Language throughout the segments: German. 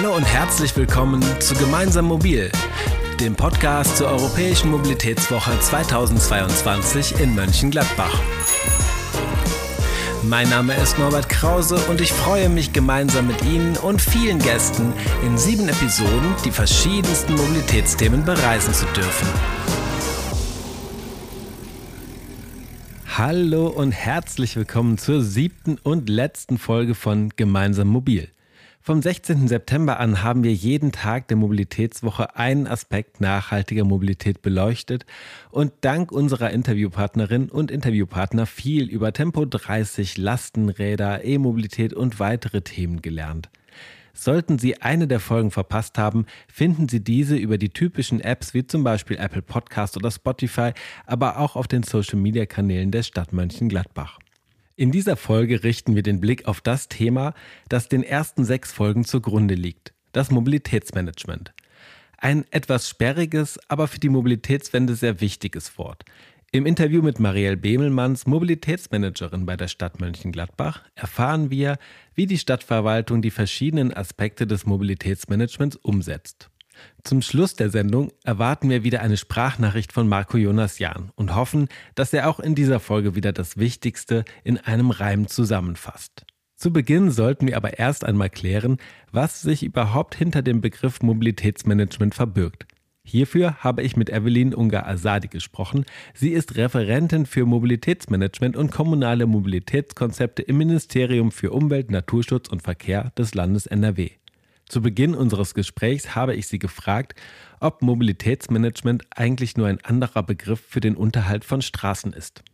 Hallo und herzlich willkommen zu Gemeinsam Mobil, dem Podcast zur Europäischen Mobilitätswoche 2022 in Mönchengladbach. Mein Name ist Norbert Krause und ich freue mich gemeinsam mit Ihnen und vielen Gästen in sieben Episoden die verschiedensten Mobilitätsthemen bereisen zu dürfen. Hallo und herzlich willkommen zur siebten und letzten Folge von Gemeinsam Mobil. Vom 16. September an haben wir jeden Tag der Mobilitätswoche einen Aspekt nachhaltiger Mobilität beleuchtet und dank unserer Interviewpartnerin und Interviewpartner viel über Tempo 30, Lastenräder, E-Mobilität und weitere Themen gelernt. Sollten Sie eine der Folgen verpasst haben, finden Sie diese über die typischen Apps wie zum Beispiel Apple Podcast oder Spotify, aber auch auf den Social-Media-Kanälen der Stadt Mönchengladbach. In dieser Folge richten wir den Blick auf das Thema, das den ersten sechs Folgen zugrunde liegt, das Mobilitätsmanagement. Ein etwas sperriges, aber für die Mobilitätswende sehr wichtiges Wort. Im Interview mit Marielle Bemelmanns, Mobilitätsmanagerin bei der Stadt Mönchengladbach, erfahren wir, wie die Stadtverwaltung die verschiedenen Aspekte des Mobilitätsmanagements umsetzt. Zum Schluss der Sendung erwarten wir wieder eine Sprachnachricht von Marco Jonas Jahn und hoffen, dass er auch in dieser Folge wieder das Wichtigste in einem Reim zusammenfasst. Zu Beginn sollten wir aber erst einmal klären, was sich überhaupt hinter dem Begriff Mobilitätsmanagement verbirgt. Hierfür habe ich mit Evelyn Ungar-Asadi gesprochen. Sie ist Referentin für Mobilitätsmanagement und kommunale Mobilitätskonzepte im Ministerium für Umwelt, Naturschutz und Verkehr des Landes NRW. Zu Beginn unseres Gesprächs habe ich Sie gefragt, ob Mobilitätsmanagement eigentlich nur ein anderer Begriff für den Unterhalt von Straßen ist.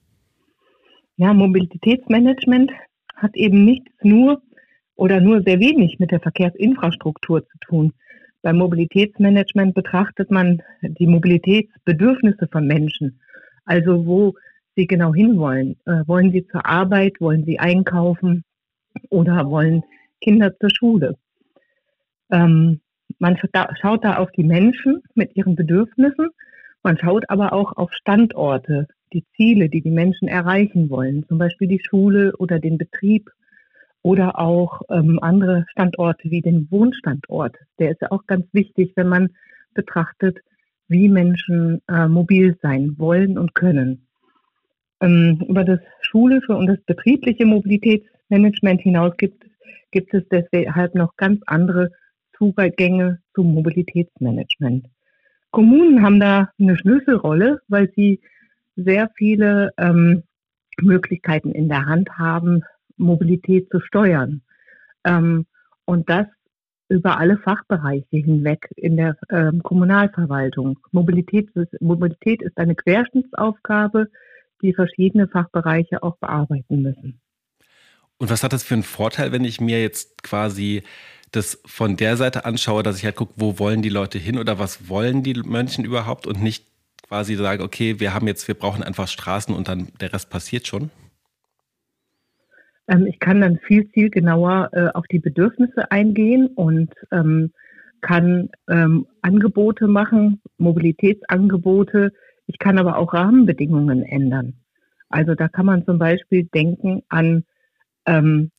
Ja, Mobilitätsmanagement hat eben nichts nur oder nur sehr wenig mit der Verkehrsinfrastruktur zu tun. Beim Mobilitätsmanagement betrachtet man die Mobilitätsbedürfnisse von Menschen, also wo sie genau hinwollen. Äh, wollen sie zur Arbeit, wollen sie einkaufen oder wollen Kinder zur Schule? Ähm, man schaut da auf die Menschen mit ihren Bedürfnissen. Man schaut aber auch auf Standorte, die Ziele, die die Menschen erreichen wollen, zum Beispiel die Schule oder den Betrieb oder auch ähm, andere Standorte wie den Wohnstandort. Der ist ja auch ganz wichtig, wenn man betrachtet, wie Menschen äh, mobil sein wollen und können. Ähm, über das schulische und das betriebliche Mobilitätsmanagement hinaus gibt, gibt es deshalb noch ganz andere Zugänge zum Mobilitätsmanagement. Kommunen haben da eine Schlüsselrolle, weil sie sehr viele ähm, Möglichkeiten in der Hand haben, Mobilität zu steuern. Ähm, und das über alle Fachbereiche hinweg in der ähm, Kommunalverwaltung. Mobilität, Mobilität ist eine Querschnittsaufgabe, die verschiedene Fachbereiche auch bearbeiten müssen. Und was hat das für einen Vorteil, wenn ich mir jetzt quasi das von der Seite anschaue, dass ich halt gucke, wo wollen die Leute hin oder was wollen die Mönchen überhaupt und nicht quasi sage, okay, wir haben jetzt, wir brauchen einfach Straßen und dann der Rest passiert schon? Ähm, ich kann dann viel, viel genauer äh, auf die Bedürfnisse eingehen und ähm, kann ähm, Angebote machen, Mobilitätsangebote. Ich kann aber auch Rahmenbedingungen ändern. Also da kann man zum Beispiel denken an ähm,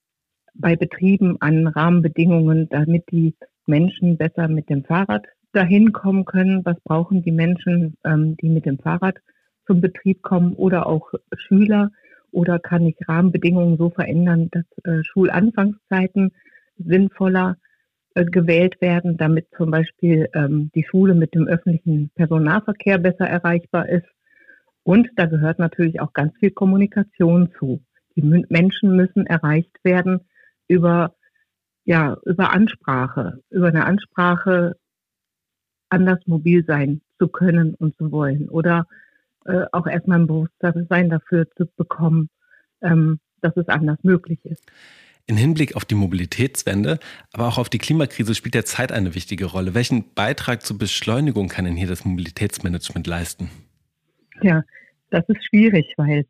bei Betrieben an Rahmenbedingungen, damit die Menschen besser mit dem Fahrrad dahin kommen können. Was brauchen die Menschen, ähm, die mit dem Fahrrad zum Betrieb kommen oder auch Schüler? Oder kann ich Rahmenbedingungen so verändern, dass äh, Schulanfangszeiten sinnvoller äh, gewählt werden, damit zum Beispiel ähm, die Schule mit dem öffentlichen Personennahverkehr besser erreichbar ist? Und da gehört natürlich auch ganz viel Kommunikation zu. Die Menschen müssen erreicht werden, über, ja, über Ansprache, über eine Ansprache anders mobil sein zu können und zu wollen oder äh, auch erstmal ein Bewusstsein dafür zu bekommen, ähm, dass es anders möglich ist. In Hinblick auf die Mobilitätswende, aber auch auf die Klimakrise spielt der Zeit eine wichtige Rolle. Welchen Beitrag zur Beschleunigung kann denn hier das Mobilitätsmanagement leisten? Ja, das ist schwierig, weil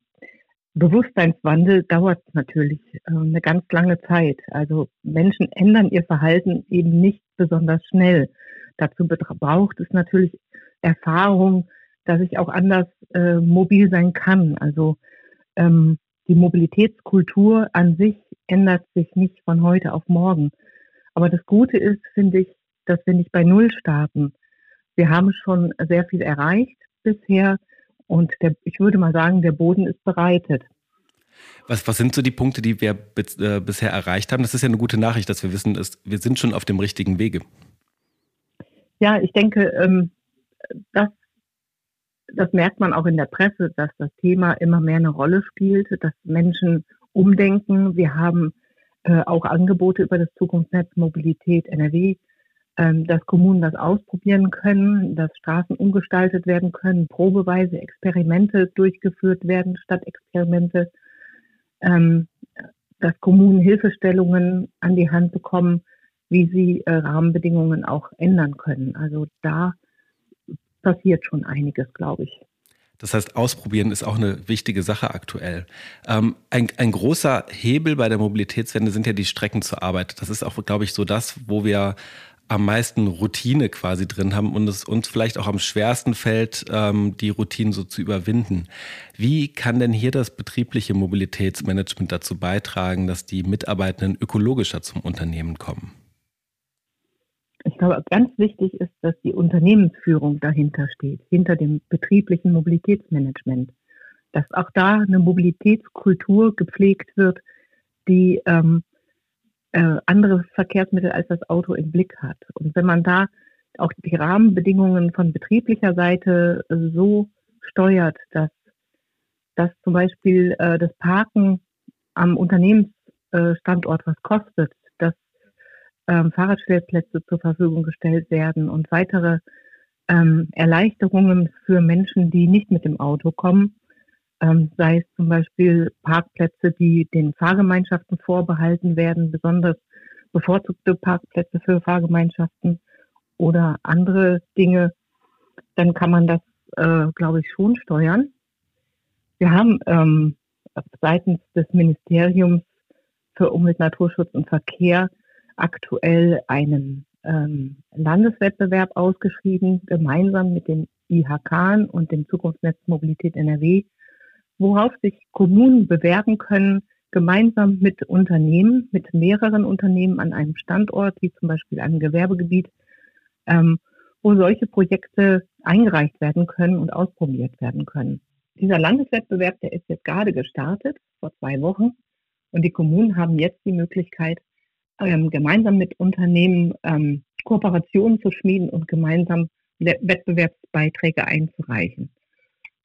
Bewusstseinswandel dauert natürlich äh, eine ganz lange Zeit. Also Menschen ändern ihr Verhalten eben nicht besonders schnell. Dazu braucht es natürlich Erfahrung, dass ich auch anders äh, mobil sein kann. Also ähm, die Mobilitätskultur an sich ändert sich nicht von heute auf morgen. Aber das Gute ist, finde ich, dass wir nicht bei Null starten. Wir haben schon sehr viel erreicht bisher und der, ich würde mal sagen, der Boden ist bereitet. Was, was sind so die Punkte, die wir äh, bisher erreicht haben? Das ist ja eine gute Nachricht, dass wir wissen, dass wir sind schon auf dem richtigen Wege. Ja, ich denke, ähm, das, das merkt man auch in der Presse, dass das Thema immer mehr eine Rolle spielt, dass Menschen umdenken. Wir haben äh, auch Angebote über das Zukunftsnetz Mobilität NRW, dass Kommunen das ausprobieren können, dass Straßen umgestaltet werden können, probeweise Experimente durchgeführt werden statt Experimente ähm, dass Kommunen Hilfestellungen an die Hand bekommen, wie sie äh, Rahmenbedingungen auch ändern können. Also da passiert schon einiges, glaube ich. Das heißt, ausprobieren ist auch eine wichtige Sache aktuell. Ähm, ein, ein, großer Hebel bei der Mobilitätswende sind ja die Strecken zur Arbeit. Das ist auch, glaube ich, so das, wo wir am meisten Routine quasi drin haben und es uns vielleicht auch am schwersten fällt, ähm, die Routinen so zu überwinden. Wie kann denn hier das betriebliche Mobilitätsmanagement dazu beitragen, dass die Mitarbeitenden ökologischer zum Unternehmen kommen? Ich glaube, ganz wichtig ist, dass die Unternehmensführung dahinter steht, hinter dem betrieblichen Mobilitätsmanagement. Dass auch da eine Mobilitätskultur gepflegt wird, die ähm, äh, andere Verkehrsmittel als das Auto im Blick hat. Und wenn man da auch die Rahmenbedingungen von betrieblicher Seite äh, so steuert, dass, dass zum Beispiel äh, das Parken am Unternehmensstandort was kostet, dass ähm, Fahrradstellplätze zur Verfügung gestellt werden und weitere ähm, Erleichterungen für Menschen, die nicht mit dem Auto kommen, ähm, sei es zum Beispiel Parkplätze, die den Fahrgemeinschaften vorbehalten werden, besonders bevorzugte Parkplätze für Fahrgemeinschaften oder andere Dinge, dann kann man das, äh, glaube ich, schon steuern. Wir haben ähm, seitens des Ministeriums für Umwelt, Naturschutz und Verkehr aktuell einen ähm, Landeswettbewerb ausgeschrieben, gemeinsam mit den IHK und dem Zukunftsnetz Mobilität NRW, worauf sich Kommunen bewerben können, gemeinsam mit Unternehmen, mit mehreren Unternehmen an einem Standort, wie zum Beispiel einem Gewerbegebiet, ähm, wo solche Projekte eingereicht werden können und ausprobiert werden können. Dieser Landeswettbewerb, der ist jetzt gerade gestartet, vor zwei Wochen. Und die Kommunen haben jetzt die Möglichkeit, ähm, gemeinsam mit Unternehmen ähm, Kooperationen zu schmieden und gemeinsam Wettbewerbsbeiträge einzureichen.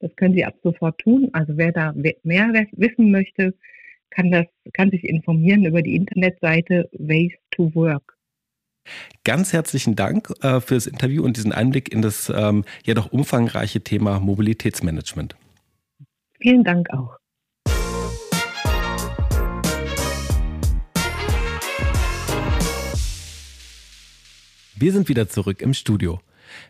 Das können Sie ab sofort tun. Also wer da mehr wissen möchte, kann, das, kann sich informieren über die Internetseite Ways to Work. Ganz herzlichen Dank äh, für das Interview und diesen Einblick in das ähm, ja doch umfangreiche Thema Mobilitätsmanagement. Vielen Dank auch. Wir sind wieder zurück im Studio.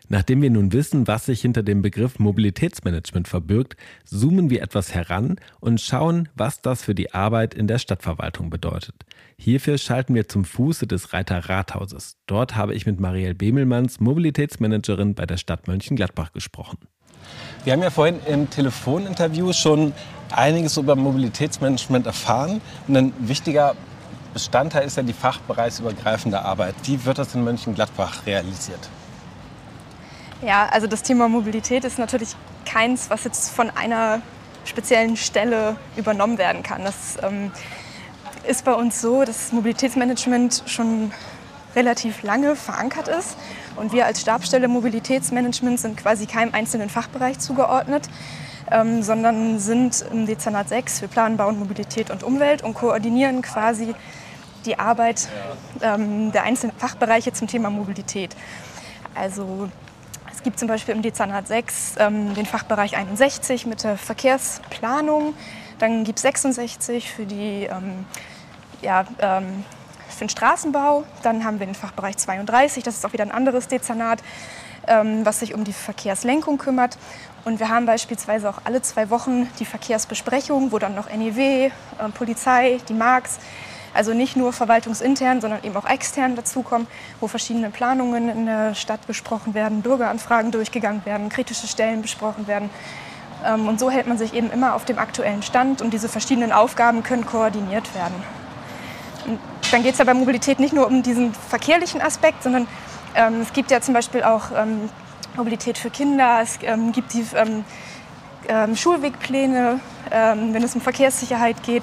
Nachdem wir nun wissen, was sich hinter dem Begriff Mobilitätsmanagement verbirgt, zoomen wir etwas heran und schauen, was das für die Arbeit in der Stadtverwaltung bedeutet. Hierfür schalten wir zum Fuße des Reiter Rathauses. Dort habe ich mit Marielle Bemelmanns, Mobilitätsmanagerin bei der Stadt Mönchengladbach, gesprochen. Wir haben ja vorhin im Telefoninterview schon einiges über Mobilitätsmanagement erfahren. Und ein wichtiger Bestandteil ist ja die fachbereichsübergreifende Arbeit. Wie wird das in Mönchengladbach realisiert? Ja, also das Thema Mobilität ist natürlich keins, was jetzt von einer speziellen Stelle übernommen werden kann. Das ähm, ist bei uns so, dass Mobilitätsmanagement schon relativ lange verankert ist. Und wir als Stabsstelle Mobilitätsmanagement sind quasi keinem einzelnen Fachbereich zugeordnet, ähm, sondern sind im Dezernat 6 für Planen, Bauen, Mobilität und Umwelt und koordinieren quasi die Arbeit ähm, der einzelnen Fachbereiche zum Thema Mobilität. Also es gibt zum Beispiel im Dezernat 6 ähm, den Fachbereich 61 mit der Verkehrsplanung. Dann gibt es 66 für, die, ähm, ja, ähm, für den Straßenbau. Dann haben wir den Fachbereich 32, das ist auch wieder ein anderes Dezernat, ähm, was sich um die Verkehrslenkung kümmert. Und wir haben beispielsweise auch alle zwei Wochen die Verkehrsbesprechung, wo dann noch NEW, äh, Polizei, die Marks, also nicht nur verwaltungsintern, sondern eben auch extern dazukommen, wo verschiedene Planungen in der Stadt besprochen werden, Bürgeranfragen durchgegangen werden, kritische Stellen besprochen werden. Ähm, und so hält man sich eben immer auf dem aktuellen Stand und diese verschiedenen Aufgaben können koordiniert werden. Und dann geht es ja bei Mobilität nicht nur um diesen verkehrlichen Aspekt, sondern ähm, es gibt ja zum Beispiel auch ähm, Mobilität für Kinder, es ähm, gibt die ähm, ähm, Schulwegpläne, wenn es um Verkehrssicherheit geht.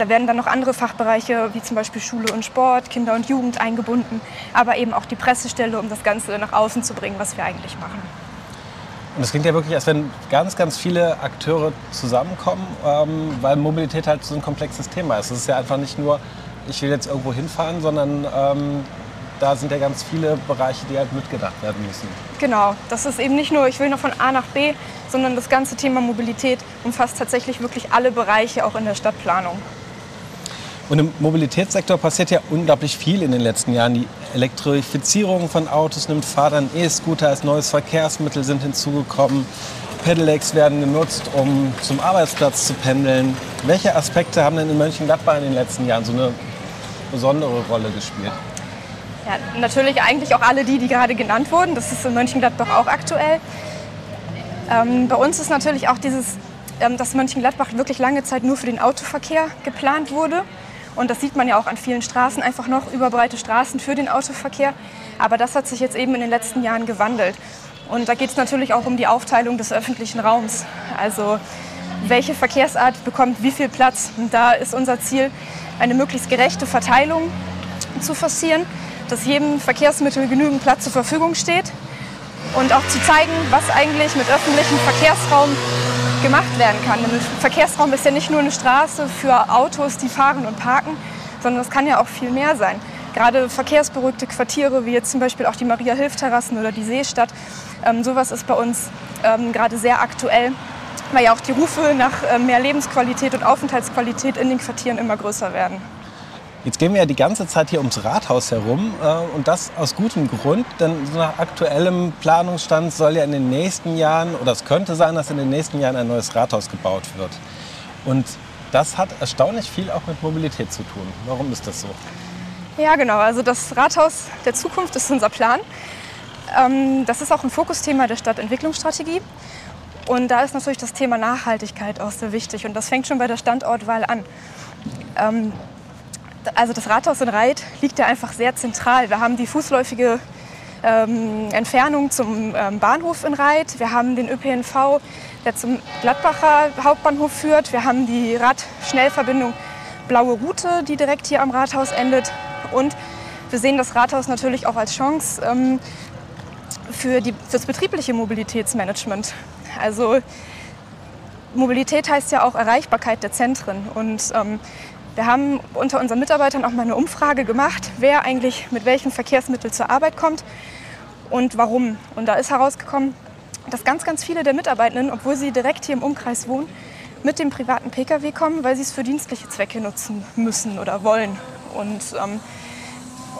Da werden dann noch andere Fachbereiche wie zum Beispiel Schule und Sport, Kinder und Jugend eingebunden, aber eben auch die Pressestelle, um das Ganze nach außen zu bringen, was wir eigentlich machen. Und es klingt ja wirklich, als wenn ganz, ganz viele Akteure zusammenkommen, ähm, weil Mobilität halt so ein komplexes Thema ist. Es ist ja einfach nicht nur, ich will jetzt irgendwo hinfahren, sondern ähm, da sind ja ganz viele Bereiche, die halt mitgedacht werden müssen. Genau, das ist eben nicht nur, ich will noch von A nach B, sondern das ganze Thema Mobilität umfasst tatsächlich wirklich alle Bereiche auch in der Stadtplanung. Und im Mobilitätssektor passiert ja unglaublich viel in den letzten Jahren. Die Elektrifizierung von Autos nimmt Fahrt E-Scooter als neues Verkehrsmittel sind hinzugekommen. Pedelecs werden genutzt, um zum Arbeitsplatz zu pendeln. Welche Aspekte haben denn in Mönchengladbach in den letzten Jahren so eine besondere Rolle gespielt? Ja, natürlich eigentlich auch alle die, die gerade genannt wurden. Das ist in Mönchengladbach auch aktuell. Ähm, bei uns ist natürlich auch dieses, ähm, dass Mönchengladbach wirklich lange Zeit nur für den Autoverkehr geplant wurde. Und das sieht man ja auch an vielen Straßen, einfach noch überbreite Straßen für den Autoverkehr. Aber das hat sich jetzt eben in den letzten Jahren gewandelt. Und da geht es natürlich auch um die Aufteilung des öffentlichen Raums. Also welche Verkehrsart bekommt wie viel Platz. Und da ist unser Ziel, eine möglichst gerechte Verteilung zu forcieren dass jedem Verkehrsmittel genügend Platz zur Verfügung steht und auch zu zeigen, was eigentlich mit öffentlichem Verkehrsraum gemacht werden kann. Denn Verkehrsraum ist ja nicht nur eine Straße für Autos, die fahren und parken, sondern es kann ja auch viel mehr sein. Gerade verkehrsberuhigte Quartiere, wie jetzt zum Beispiel auch die Maria-Hilf-Terrassen oder die Seestadt, ähm, sowas ist bei uns ähm, gerade sehr aktuell, weil ja auch die Rufe nach äh, mehr Lebensqualität und Aufenthaltsqualität in den Quartieren immer größer werden. Jetzt gehen wir ja die ganze Zeit hier ums Rathaus herum äh, und das aus gutem Grund, denn so nach aktuellem Planungsstand soll ja in den nächsten Jahren, oder es könnte sein, dass in den nächsten Jahren ein neues Rathaus gebaut wird. Und das hat erstaunlich viel auch mit Mobilität zu tun. Warum ist das so? Ja, genau. Also das Rathaus der Zukunft ist unser Plan. Ähm, das ist auch ein Fokusthema der Stadtentwicklungsstrategie. Und da ist natürlich das Thema Nachhaltigkeit auch sehr wichtig. Und das fängt schon bei der Standortwahl an. Ähm, also das Rathaus in Reit liegt ja einfach sehr zentral. Wir haben die fußläufige ähm, Entfernung zum ähm, Bahnhof in Reit. Wir haben den ÖPNV, der zum Gladbacher Hauptbahnhof führt. Wir haben die Radschnellverbindung Blaue Route, die direkt hier am Rathaus endet. Und wir sehen das Rathaus natürlich auch als Chance ähm, für, die, für das betriebliche Mobilitätsmanagement. Also Mobilität heißt ja auch Erreichbarkeit der Zentren. Und ähm, wir haben unter unseren Mitarbeitern auch mal eine Umfrage gemacht, wer eigentlich mit welchem Verkehrsmittel zur Arbeit kommt und warum. Und da ist herausgekommen, dass ganz, ganz viele der Mitarbeitenden, obwohl sie direkt hier im Umkreis wohnen, mit dem privaten Pkw kommen, weil sie es für dienstliche Zwecke nutzen müssen oder wollen. Und ähm,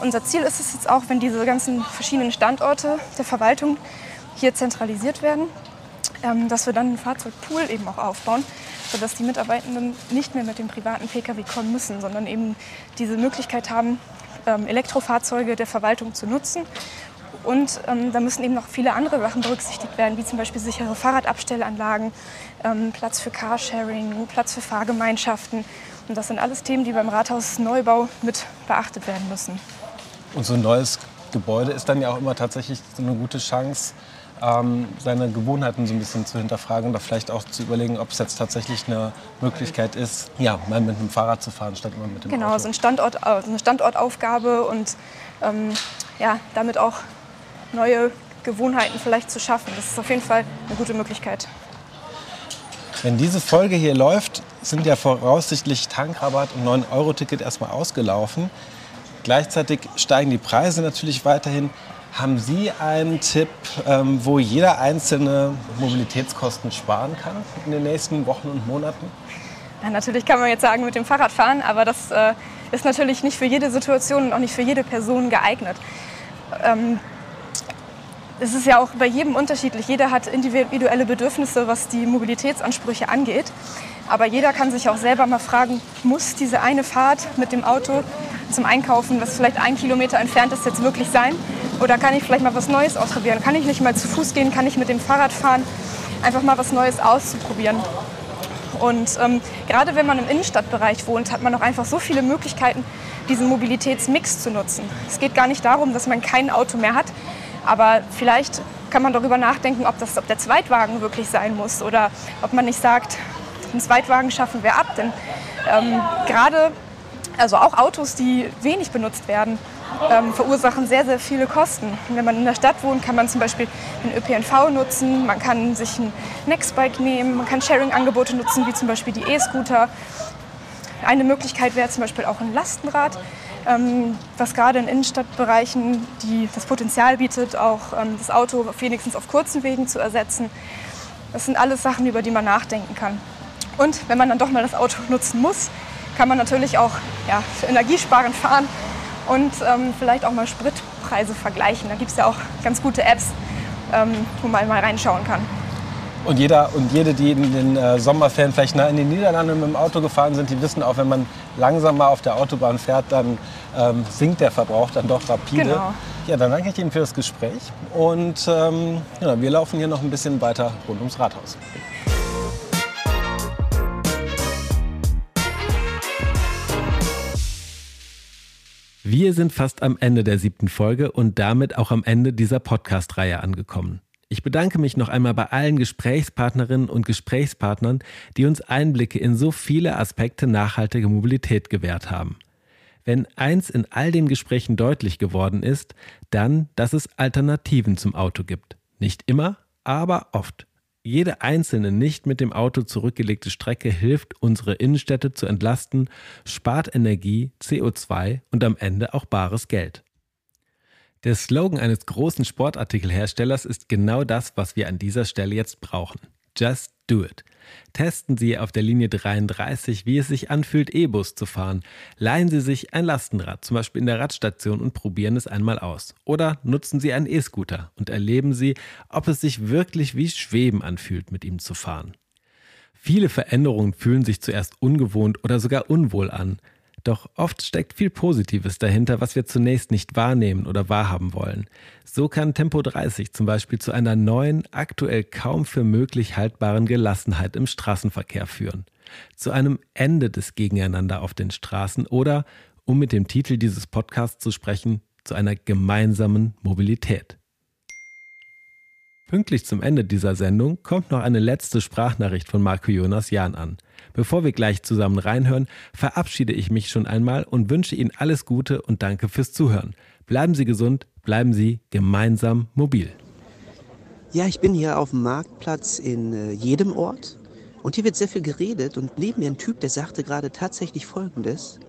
unser Ziel ist es jetzt auch, wenn diese ganzen verschiedenen Standorte der Verwaltung hier zentralisiert werden, ähm, dass wir dann einen Fahrzeugpool eben auch aufbauen, sodass die Mitarbeitenden nicht mehr mit dem privaten Pkw kommen müssen, sondern eben diese Möglichkeit haben, ähm, Elektrofahrzeuge der Verwaltung zu nutzen. Und ähm, da müssen eben noch viele andere Sachen berücksichtigt werden, wie zum Beispiel sichere Fahrradabstellanlagen, ähm, Platz für Carsharing, Platz für Fahrgemeinschaften. Und das sind alles Themen, die beim Rathausneubau mit beachtet werden müssen. Und so ein neues Gebäude ist dann ja auch immer tatsächlich so eine gute Chance, ähm, seine Gewohnheiten so ein bisschen zu hinterfragen und vielleicht auch zu überlegen, ob es jetzt tatsächlich eine Möglichkeit ist, ja, mal mit dem Fahrrad zu fahren, statt immer mit dem genau, Auto. Genau, so ein Standort, äh, eine Standortaufgabe und ähm, ja, damit auch neue Gewohnheiten vielleicht zu schaffen. Das ist auf jeden Fall eine gute Möglichkeit. Wenn diese Folge hier läuft, sind ja voraussichtlich Tankrabatt und 9-Euro-Ticket erstmal ausgelaufen. Gleichzeitig steigen die Preise natürlich weiterhin. Haben Sie einen Tipp, ähm, wo jeder einzelne Mobilitätskosten sparen kann in den nächsten Wochen und Monaten? Ja, natürlich kann man jetzt sagen mit dem Fahrrad fahren, aber das äh, ist natürlich nicht für jede Situation und auch nicht für jede Person geeignet. Ähm, es ist ja auch bei jedem unterschiedlich. Jeder hat individuelle Bedürfnisse, was die Mobilitätsansprüche angeht. Aber jeder kann sich auch selber mal fragen, muss diese eine Fahrt mit dem Auto zum Einkaufen, was vielleicht ein Kilometer entfernt ist, jetzt wirklich sein? Oder kann ich vielleicht mal was Neues ausprobieren? Kann ich nicht mal zu Fuß gehen? Kann ich mit dem Fahrrad fahren? Einfach mal was Neues auszuprobieren. Und ähm, gerade wenn man im Innenstadtbereich wohnt, hat man auch einfach so viele Möglichkeiten, diesen Mobilitätsmix zu nutzen. Es geht gar nicht darum, dass man kein Auto mehr hat, aber vielleicht kann man darüber nachdenken, ob, das, ob der Zweitwagen wirklich sein muss oder ob man nicht sagt, einen Zweitwagen schaffen wir ab. Denn ähm, gerade also auch Autos, die wenig benutzt werden, ähm, verursachen sehr, sehr viele Kosten. wenn man in der Stadt wohnt, kann man zum Beispiel den ÖPNV nutzen, man kann sich ein Nextbike nehmen, man kann Sharing-Angebote nutzen, wie zum Beispiel die E-Scooter. Eine Möglichkeit wäre zum Beispiel auch ein Lastenrad, ähm, was gerade in Innenstadtbereichen die, das Potenzial bietet, auch ähm, das Auto wenigstens auf kurzen Wegen zu ersetzen. Das sind alles Sachen, über die man nachdenken kann. Und wenn man dann doch mal das Auto nutzen muss, kann man natürlich auch ja, energiesparend fahren und ähm, vielleicht auch mal Spritpreise vergleichen. Da gibt es ja auch ganz gute Apps, ähm, wo man mal reinschauen kann. Und jeder und jede, die in den äh, Sommerferien vielleicht nah in den Niederlanden mit dem Auto gefahren sind, die wissen auch, wenn man langsamer auf der Autobahn fährt, dann ähm, sinkt der Verbrauch dann doch rapide. Genau. Ja, dann danke ich Ihnen für das Gespräch und ähm, ja, wir laufen hier noch ein bisschen weiter rund ums Rathaus. Wir sind fast am Ende der siebten Folge und damit auch am Ende dieser Podcast-Reihe angekommen. Ich bedanke mich noch einmal bei allen Gesprächspartnerinnen und Gesprächspartnern, die uns Einblicke in so viele Aspekte nachhaltiger Mobilität gewährt haben. Wenn eins in all den Gesprächen deutlich geworden ist, dann, dass es Alternativen zum Auto gibt. Nicht immer, aber oft. Jede einzelne nicht mit dem Auto zurückgelegte Strecke hilft, unsere Innenstädte zu entlasten, spart Energie, CO2 und am Ende auch bares Geld. Der Slogan eines großen Sportartikelherstellers ist genau das, was wir an dieser Stelle jetzt brauchen. Just do it. Testen Sie auf der Linie 33, wie es sich anfühlt, E-Bus zu fahren. Leihen Sie sich ein Lastenrad, zum Beispiel in der Radstation, und probieren es einmal aus. Oder nutzen Sie einen E-Scooter und erleben Sie, ob es sich wirklich wie Schweben anfühlt, mit ihm zu fahren. Viele Veränderungen fühlen sich zuerst ungewohnt oder sogar unwohl an. Doch oft steckt viel Positives dahinter, was wir zunächst nicht wahrnehmen oder wahrhaben wollen. So kann Tempo 30 zum Beispiel zu einer neuen, aktuell kaum für möglich haltbaren Gelassenheit im Straßenverkehr führen. Zu einem Ende des Gegeneinander auf den Straßen oder, um mit dem Titel dieses Podcasts zu sprechen, zu einer gemeinsamen Mobilität. Pünktlich zum Ende dieser Sendung kommt noch eine letzte Sprachnachricht von Marco Jonas Jahn an. Bevor wir gleich zusammen reinhören, verabschiede ich mich schon einmal und wünsche Ihnen alles Gute und danke fürs Zuhören. Bleiben Sie gesund, bleiben Sie gemeinsam mobil. Ja, ich bin hier auf dem Marktplatz in äh, jedem Ort und hier wird sehr viel geredet und neben mir ein Typ, der sagte gerade tatsächlich Folgendes.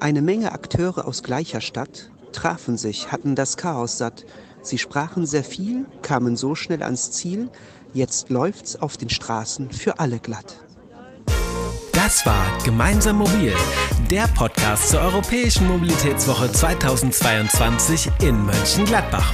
Eine Menge Akteure aus gleicher Stadt trafen sich, hatten das Chaos satt Sie sprachen sehr viel, kamen so schnell ans Ziel, jetzt läuft's auf den Straßen für alle glatt. Das war Gemeinsam Mobil, der Podcast zur Europäischen Mobilitätswoche 2022 in Mönchengladbach.